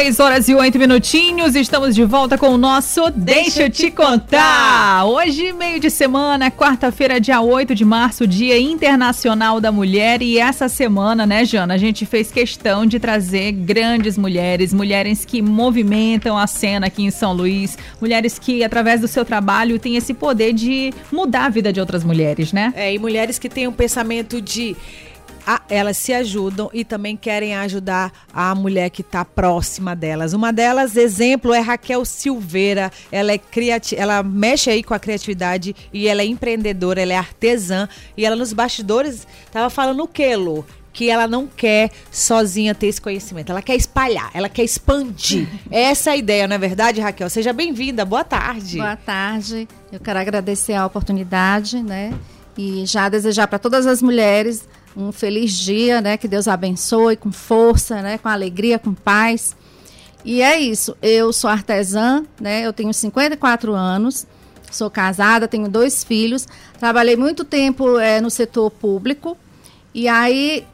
3 horas e 8 minutinhos. Estamos de volta com o nosso Deixa eu te contar. Hoje, meio de semana, quarta-feira, dia 8 de março, Dia Internacional da Mulher. E essa semana, né, Jana, a gente fez questão de trazer grandes mulheres, mulheres que movimentam a cena aqui em São Luís, mulheres que, através do seu trabalho, têm esse poder de mudar a vida de outras mulheres, né? É, e mulheres que têm um pensamento de a, elas se ajudam e também querem ajudar a mulher que está próxima delas. Uma delas, exemplo, é Raquel Silveira. Ela é criati ela mexe aí com a criatividade e ela é empreendedora, ela é artesã e ela nos bastidores estava falando o que, Lu? que ela não quer sozinha ter esse conhecimento, ela quer espalhar, ela quer expandir. Essa é a ideia, não é verdade, Raquel? Seja bem-vinda, boa tarde. Boa tarde, eu quero agradecer a oportunidade, né? E já desejar para todas as mulheres um feliz dia, né? Que Deus abençoe com força, né? Com alegria, com paz. E é isso. Eu sou artesã, né? Eu tenho 54 anos, sou casada, tenho dois filhos. Trabalhei muito tempo é, no setor público. E aí,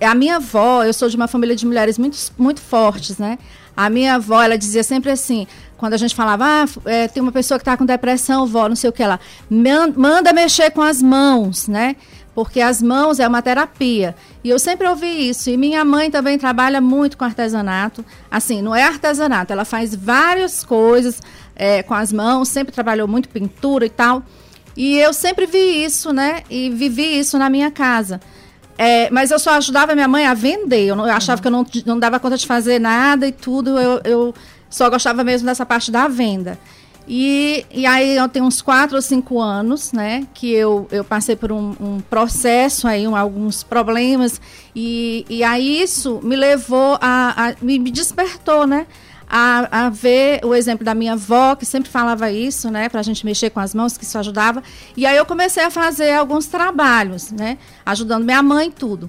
a minha avó, eu sou de uma família de mulheres muito, muito fortes, né? A minha avó, ela dizia sempre assim, quando a gente falava, ah, é, tem uma pessoa que está com depressão, vó, não sei o que lá, manda mexer com as mãos, né? Porque as mãos é uma terapia. E eu sempre ouvi isso. E minha mãe também trabalha muito com artesanato. Assim, não é artesanato, ela faz várias coisas é, com as mãos, sempre trabalhou muito pintura e tal. E eu sempre vi isso, né? E vivi isso na minha casa. É, mas eu só ajudava minha mãe a vender. Eu, não, eu achava uhum. que eu não, não dava conta de fazer nada e tudo. Eu, eu só gostava mesmo dessa parte da venda. E, e aí eu tenho uns quatro ou cinco anos, né, que eu, eu passei por um, um processo aí, um, alguns problemas, e, e aí isso me levou a, a me, despertou, né, a, a, ver o exemplo da minha avó, que sempre falava isso, né, para a gente mexer com as mãos, que isso ajudava. E aí eu comecei a fazer alguns trabalhos, né, ajudando minha mãe e tudo.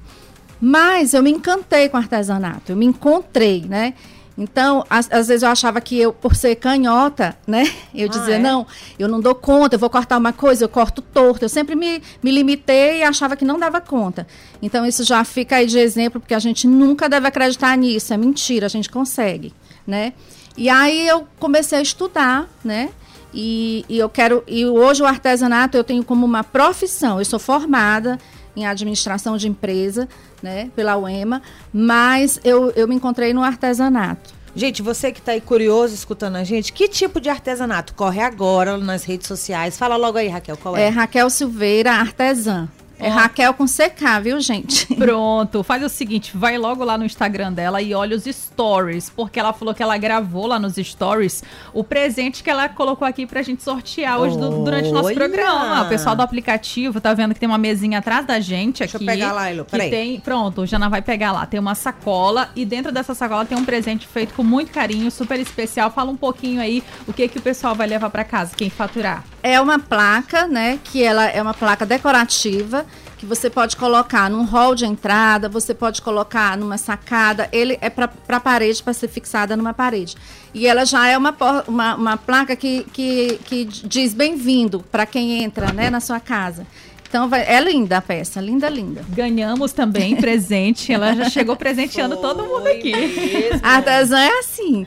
Mas eu me encantei com artesanato, eu me encontrei, né? Então, às, às, vezes eu achava que eu, por ser canhota, né? Eu ah, dizia, é? não, eu não dou conta, eu vou cortar uma coisa, eu corto torto. Eu sempre me, me limitei e achava que não dava conta. Então, isso já fica aí de exemplo, porque a gente nunca deve acreditar nisso. É mentira, a gente consegue, né? E aí eu comecei a estudar, né? E, e eu quero. E hoje o artesanato eu tenho como uma profissão. Eu sou formada em administração de empresa, né, pela UEMA, mas eu, eu me encontrei no artesanato. Gente, você que está aí curioso escutando a gente, que tipo de artesanato? Corre agora nas redes sociais. Fala logo aí, Raquel, qual é? É Raquel Silveira, artesã. É Raquel com CK, viu, gente? Pronto. Faz o seguinte, vai logo lá no Instagram dela e olha os stories, porque ela falou que ela gravou lá nos stories o presente que ela colocou aqui pra gente sortear hoje do, durante o nosso programa. O pessoal do aplicativo tá vendo que tem uma mesinha atrás da gente aqui. Deixa eu pegar lá, Elo. Peraí. Tem, pronto, Jana vai pegar lá. Tem uma sacola e dentro dessa sacola tem um presente feito com muito carinho, super especial. Fala um pouquinho aí o que que o pessoal vai levar para casa, quem faturar. É uma placa, né, que ela é uma placa decorativa que você pode colocar num hall de entrada, você pode colocar numa sacada, ele é para a parede, para ser fixada numa parede. E ela já é uma, uma, uma placa que, que, que diz bem-vindo para quem entra né, na sua casa. Então vai, é linda a peça, linda, linda. Ganhamos também presente. Ela já chegou presenteando Foi todo mundo aqui. Mesmo. A artesã é assim.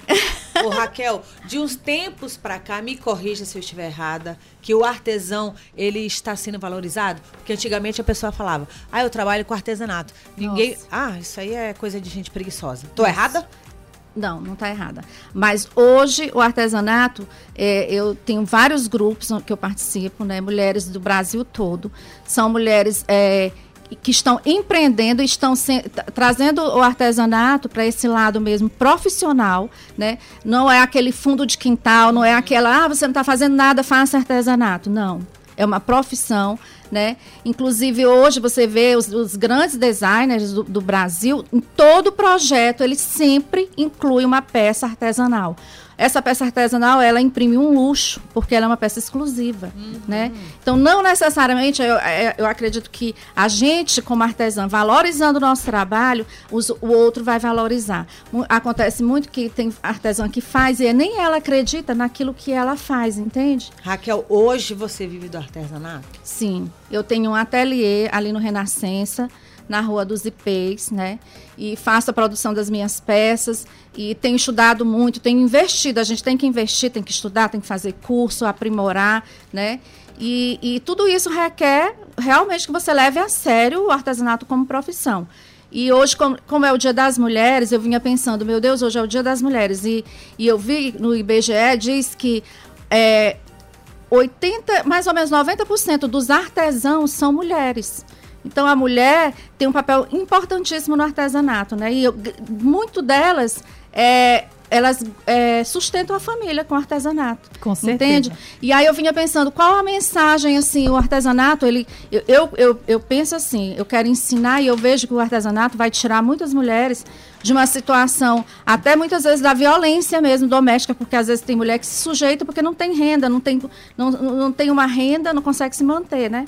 Ô, Raquel, de uns tempos para cá, me corrija se eu estiver errada, que o artesão ele está sendo valorizado, porque antigamente a pessoa falava: "Ah, eu trabalho com artesanato". Ninguém, Nossa. ah, isso aí é coisa de gente preguiçosa. Tô Nossa. errada? Não, não está errada. Mas hoje o artesanato, é, eu tenho vários grupos que eu participo, né? Mulheres do Brasil todo. São mulheres é, que estão empreendendo, estão se, trazendo o artesanato para esse lado mesmo profissional, né? Não é aquele fundo de quintal, não é aquela, ah, você não está fazendo nada, faça artesanato. Não. É uma profissão né? Inclusive hoje você vê os, os grandes designers do, do, Brasil, em todo projeto ele sempre inclui uma peça artesanal. Essa peça artesanal, ela imprime um luxo, porque ela é uma peça exclusiva, uhum. né? Então, não necessariamente, eu, é, eu acredito que a gente, como artesã, valorizando o nosso trabalho, os, o outro vai valorizar. Acontece muito que tem artesã que faz e nem ela acredita naquilo que ela faz, entende? Raquel, hoje você vive do artesanato? Sim, eu tenho um ateliê ali no Renascença, na Rua dos Ipês, né? E faço a produção das minhas peças e tenho estudado muito, tenho investido. A gente tem que investir, tem que estudar, tem que fazer curso, aprimorar, né? E, e tudo isso requer realmente que você leve a sério o artesanato como profissão. E hoje, como, é o Dia das Mulheres, eu vinha pensando, meu Deus, hoje é o Dia das Mulheres. E, e eu vi no IBGE, diz que é, 80, mais ou menos 90% dos artesãos são mulheres. Então a mulher tem um papel importantíssimo no artesanato, né? E eu, muito delas é, elas é, sustentam a família com artesanato. Com certeza. Entende? E aí eu vinha pensando, qual a mensagem, assim, o artesanato, ele... Eu, eu, eu, eu, penso assim, eu quero ensinar e eu vejo que o artesanato vai tirar muitas mulheres de uma situação, até muitas vezes da violência mesmo doméstica, porque às vezes tem mulher que se sujeita porque não tem renda, não tem, não, não tem uma renda, não consegue se manter, né?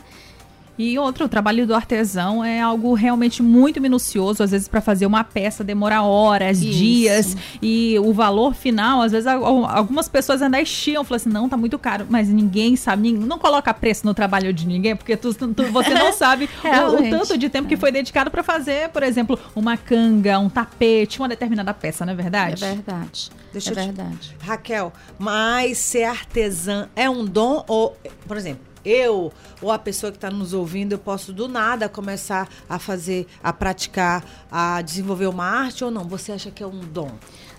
E outro, o trabalho do artesão é algo realmente muito minucioso. Às vezes, para fazer uma peça demora horas, Isso. dias. E o valor final, às vezes, algumas pessoas ainda estiam, falam assim: não, tá muito caro. Mas ninguém sabe, não coloca preço no trabalho de ninguém, porque tu, tu você não sabe o, o, tanto de tempo que foi dedicado para fazer, por exemplo, uma canga, um tapete, uma determinada peça, não é verdade? É verdade. Deixa é verdade. Te... Raquel, mas ser artesã é um dom ou, por exemplo, eu ou a pessoa que está nos ouvindo, eu posso do nada começar a fazer, a praticar, a desenvolver uma arte ou não? Você acha que é um dom?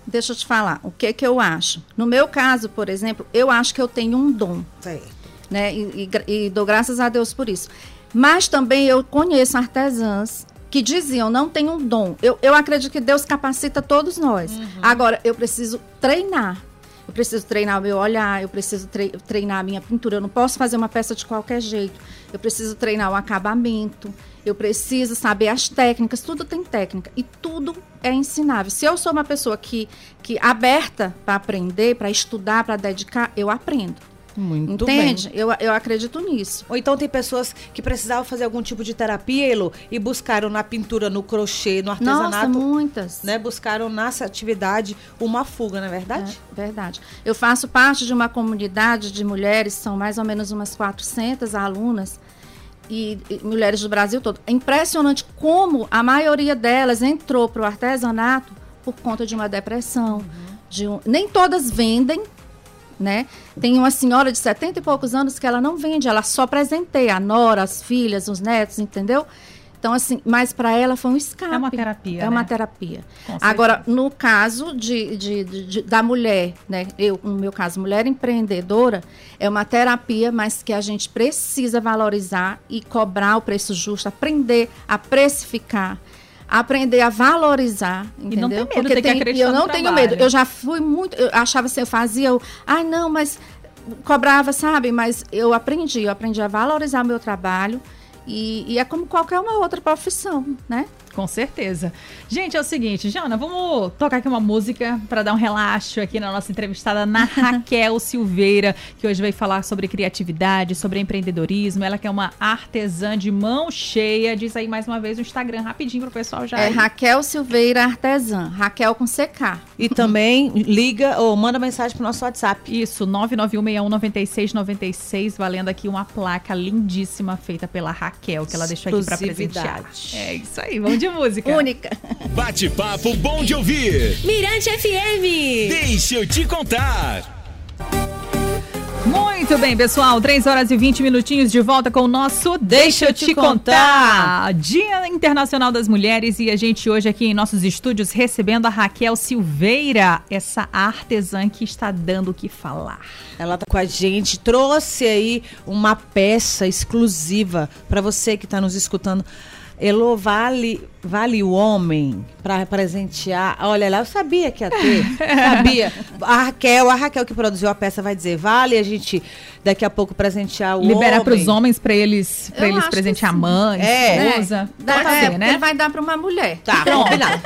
Deixa eu te falar, o que que eu acho? No meu caso, por exemplo, eu acho que eu tenho um dom. Certo. Né? E, e, e dou graças a Deus por isso. Mas também eu conheço artesãs que diziam não tem um dom. Eu, eu acredito que Deus capacita todos nós. Uhum. Agora, eu preciso treinar. Eu preciso treinar o meu olhar, eu preciso treinar a minha pintura. Eu não posso fazer uma peça de qualquer jeito. Eu preciso treinar o acabamento. Eu preciso saber as técnicas. Tudo tem técnica e tudo é ensinável. Se eu sou uma pessoa que, que aberta para aprender, para estudar, para dedicar, eu aprendo. Muito Entende? Bem. Eu, eu acredito nisso. Ou então tem pessoas que precisavam fazer algum tipo de terapia, Elo, e buscaram na pintura, no crochê, no artesanato. Nossa, muitas. Né, buscaram nessa atividade uma fuga, não é verdade? É, verdade. Eu faço parte de uma comunidade de mulheres, são mais ou menos umas 400 alunas, e, e mulheres do Brasil todo. É impressionante como a maioria delas entrou para o artesanato por conta de uma depressão. Uhum. De um, nem todas vendem, né? Tem uma senhora de 70 e poucos anos que ela não vende, ela só presenteia a nora, as filhas, os netos, entendeu? Então, assim, mas para ela foi um escape. É uma terapia. É né? uma terapia. Agora, no caso de, de, de, da mulher, né? Eu, no meu caso, mulher empreendedora, é uma terapia, mas que a gente precisa valorizar e cobrar o preço justo, aprender a precificar aprender a valorizar, entendeu? E não tem medo, Porque tem, eu não tenho medo. Eu já fui muito, eu achava assim, eu fazia, eu, ai não, mas cobrava, sabe? Mas eu aprendi, eu aprendi a valorizar meu trabalho e, e é como qualquer uma outra profissão, né? Com certeza. Gente, é o seguinte, Jana, vamos tocar aqui uma música para dar um relaxo aqui na nossa entrevistada na Raquel Silveira, que hoje vai falar sobre criatividade, sobre empreendedorismo. Ela que é uma artesã de mão cheia. Diz aí mais uma vez o Instagram rapidinho pro pessoal já. É aí. Raquel Silveira Artesã. Raquel com CK. E também liga ou manda mensagem pro nosso WhatsApp. Isso, 991619696, valendo aqui uma placa lindíssima feita pela Raquel, que ela deixou aqui para presentear. É isso aí, vamos de música. Única. Bate-papo bom de ouvir. Mirante FM. Deixa eu te contar. Muito bem, pessoal. 3 horas e 20 minutinhos de volta com o nosso Deixa, Deixa eu te contar. contar. Dia Internacional das Mulheres e a gente hoje aqui em nossos estúdios recebendo a Raquel Silveira, essa artesã que está dando o que falar. Ela tá com a gente, trouxe aí uma peça exclusiva para você que está nos escutando. Elo, vale vale o homem para presentear. Olha lá, eu sabia que ia ter. sabia. A Raquel, a Raquel que produziu a peça vai dizer, vale a gente daqui a pouco presentear o Liberar homem. para os homens para eles, pra Eu eles presentear a mãe, É. esposa. Dá, Pode é, ser, né? ele vai dar para uma mulher. Tá.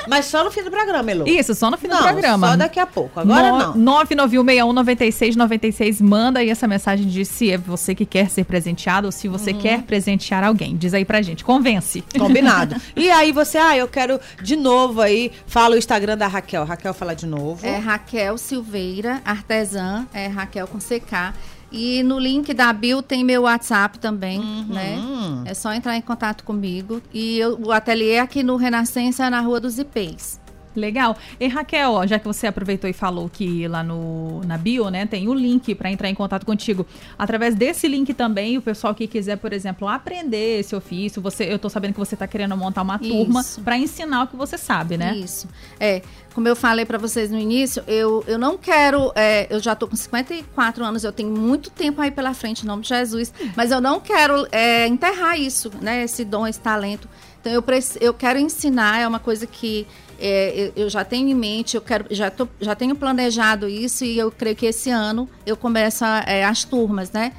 Mas só no fim do programa, Elu. Isso, só no fim do Não, programa. só daqui a pouco. Agora não. 991619696. Manda aí essa mensagem de se é você que quer ser presenteado ou se você Uhum. quer presentear alguém. Diz aí pra gente. Convence. Combinado. e aí você, ah, eu quero de novo aí, fala o Instagram da Raquel. Raquel fala de novo. É Raquel Silveira, artesã, é Raquel com CK. E no link da bio tem meu WhatsApp também, né? É só entrar em contato comigo. E eu- o ateliê é aqui no Renascença, na Rua dos Ipês. Legal. E Raquel, ó, já que você aproveitou e falou que lá no, na bio, né, tem o link para entrar em contato contigo. Através desse link também, o pessoal que quiser, por exemplo, aprender esse ofício, você, eu tô sabendo que você tá querendo montar uma turma Isso. para ensinar o que você sabe, né? Isso. É, como eu falei para vocês no início, eu, eu não quero. é, eu já tô com 54 anos, eu tenho muito tempo aí pela frente, em nome de Jesus, mas eu não quero é, enterrar isso, né? Esse dom, esse talento. Então eu, eu quero ensinar, é uma coisa que é, eu, eu já tenho em mente, eu quero, já, tô, já tenho planejado isso e eu creio que esse ano eu começo a, é, as turmas, né?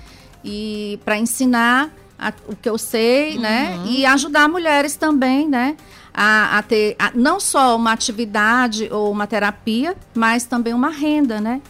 E para ensinar a- o que eu sei, né? E ajudar mulheres também, né? A, a ter a- não só uma atividade ou uma terapia, mas também uma renda, né?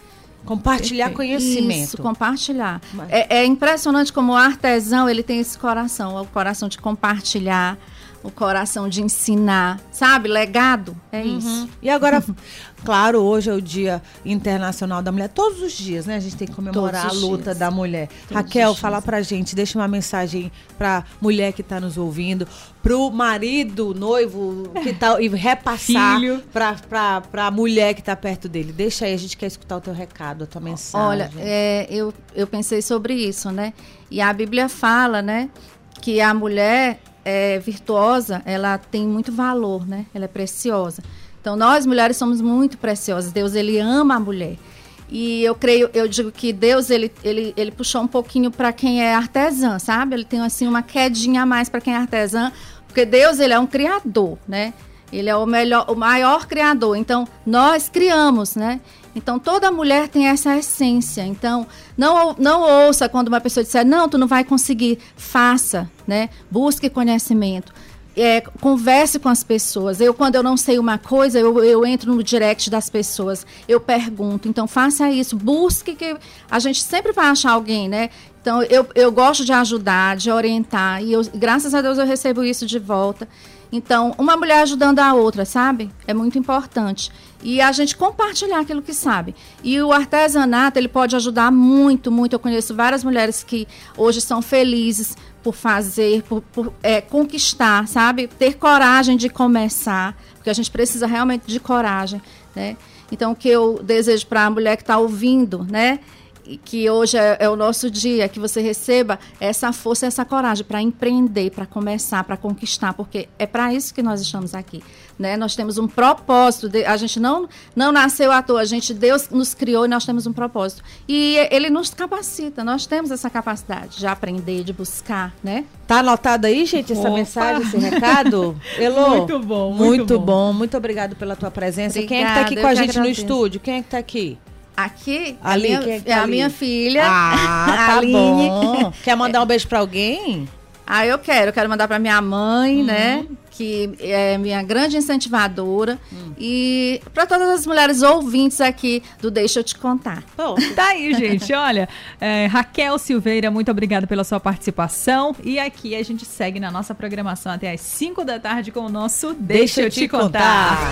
Compartilhar conhecimento. Isso, compartilhar. Mas- É, é impressionante como o artesão ele tem esse coração, o coração de compartilhar, o coração de ensinar, sabe? Legado, é isso. E agora, claro, hoje é o Dia Internacional da Mulher. Todos os dias, né? A gente tem que comemorar a luta dias. da mulher. Todos Raquel, fala pra gente, deixa uma mensagem pra mulher que tá nos ouvindo, pro marido, noivo, que tá e repassar Filho. pra, pra, pra mulher que tá perto dele. Deixa aí, a gente quer escutar o teu recado, a tua mensagem. Olha, é, eu, eu pensei sobre isso, né? E a Bíblia fala, né, que a mulher é, virtuosa, ela tem muito valor, né? Ela é preciosa. Então, nós mulheres somos muito preciosas. Deus, ele ama a mulher. E eu creio, eu digo que Deus, ele, ele, ele puxou um pouquinho para quem é artesã, sabe? Ele tem, assim, uma quedinha a mais para quem é artesã, porque Deus, ele é um criador, né? Ele é o melhor, o maior criador. Então, nós criamos, né? Então, toda mulher tem essa essência. Então, não, não ouça quando uma pessoa disser, não, tu não vai conseguir. Faça, né? Busque conhecimento. É, converse com as pessoas. Eu, quando eu não sei uma coisa, eu, eu entro no direct das pessoas, eu pergunto. Então, faça isso. Busque que a gente sempre vai achar alguém, né? Então, eu, eu gosto de ajudar, de orientar. E eu, graças a Deus eu recebo isso de volta. Então, uma mulher ajudando a outra, sabe? É muito importante. E a gente compartilhar aquilo que sabe. E o artesanato, ele pode ajudar muito, muito. Eu conheço várias mulheres que hoje são felizes por fazer, por, por, é, conquistar, sabe? Ter coragem de começar, porque a gente precisa realmente de coragem, né? Então, o que eu desejo para a mulher que está ouvindo, né? Que hoje é, é o nosso dia, que você receba essa força, essa coragem para empreender, para começar, para conquistar, porque é para isso que nós estamos aqui, né? Nós temos um propósito, de- a gente não não nasceu à toa, a gente Deus nos criou e nós temos um propósito. E ele nos capacita, nós temos essa capacidade de aprender, de buscar, né? Tá anotado aí, gente, essa Opa. mensagem, esse recado? Elô? Muito bom, Muito, muito bom. bom. Muito obrigado pela tua presença. Quem é que tá aqui Obrigada, com a gente no agradeço. estúdio? Quem é que tá aqui? Aqui Ali, é, a minha, é que tá é a ali? minha filha, Ah, tá Aline. bom. Quer mandar um beijo pra alguém? Ah, eu quero. Eu quero mandar para minha mãe, né? Que é minha grande incentivadora. E para todas as mulheres ouvintes aqui do Deixa Eu Te Contar. Bom, Tá aí, gente. Olha, é, Raquel Silveira, muito obrigada pela sua participação. E aqui a gente segue na nossa programação até às 5 da tarde com o nosso Deixa, Eu Te contar.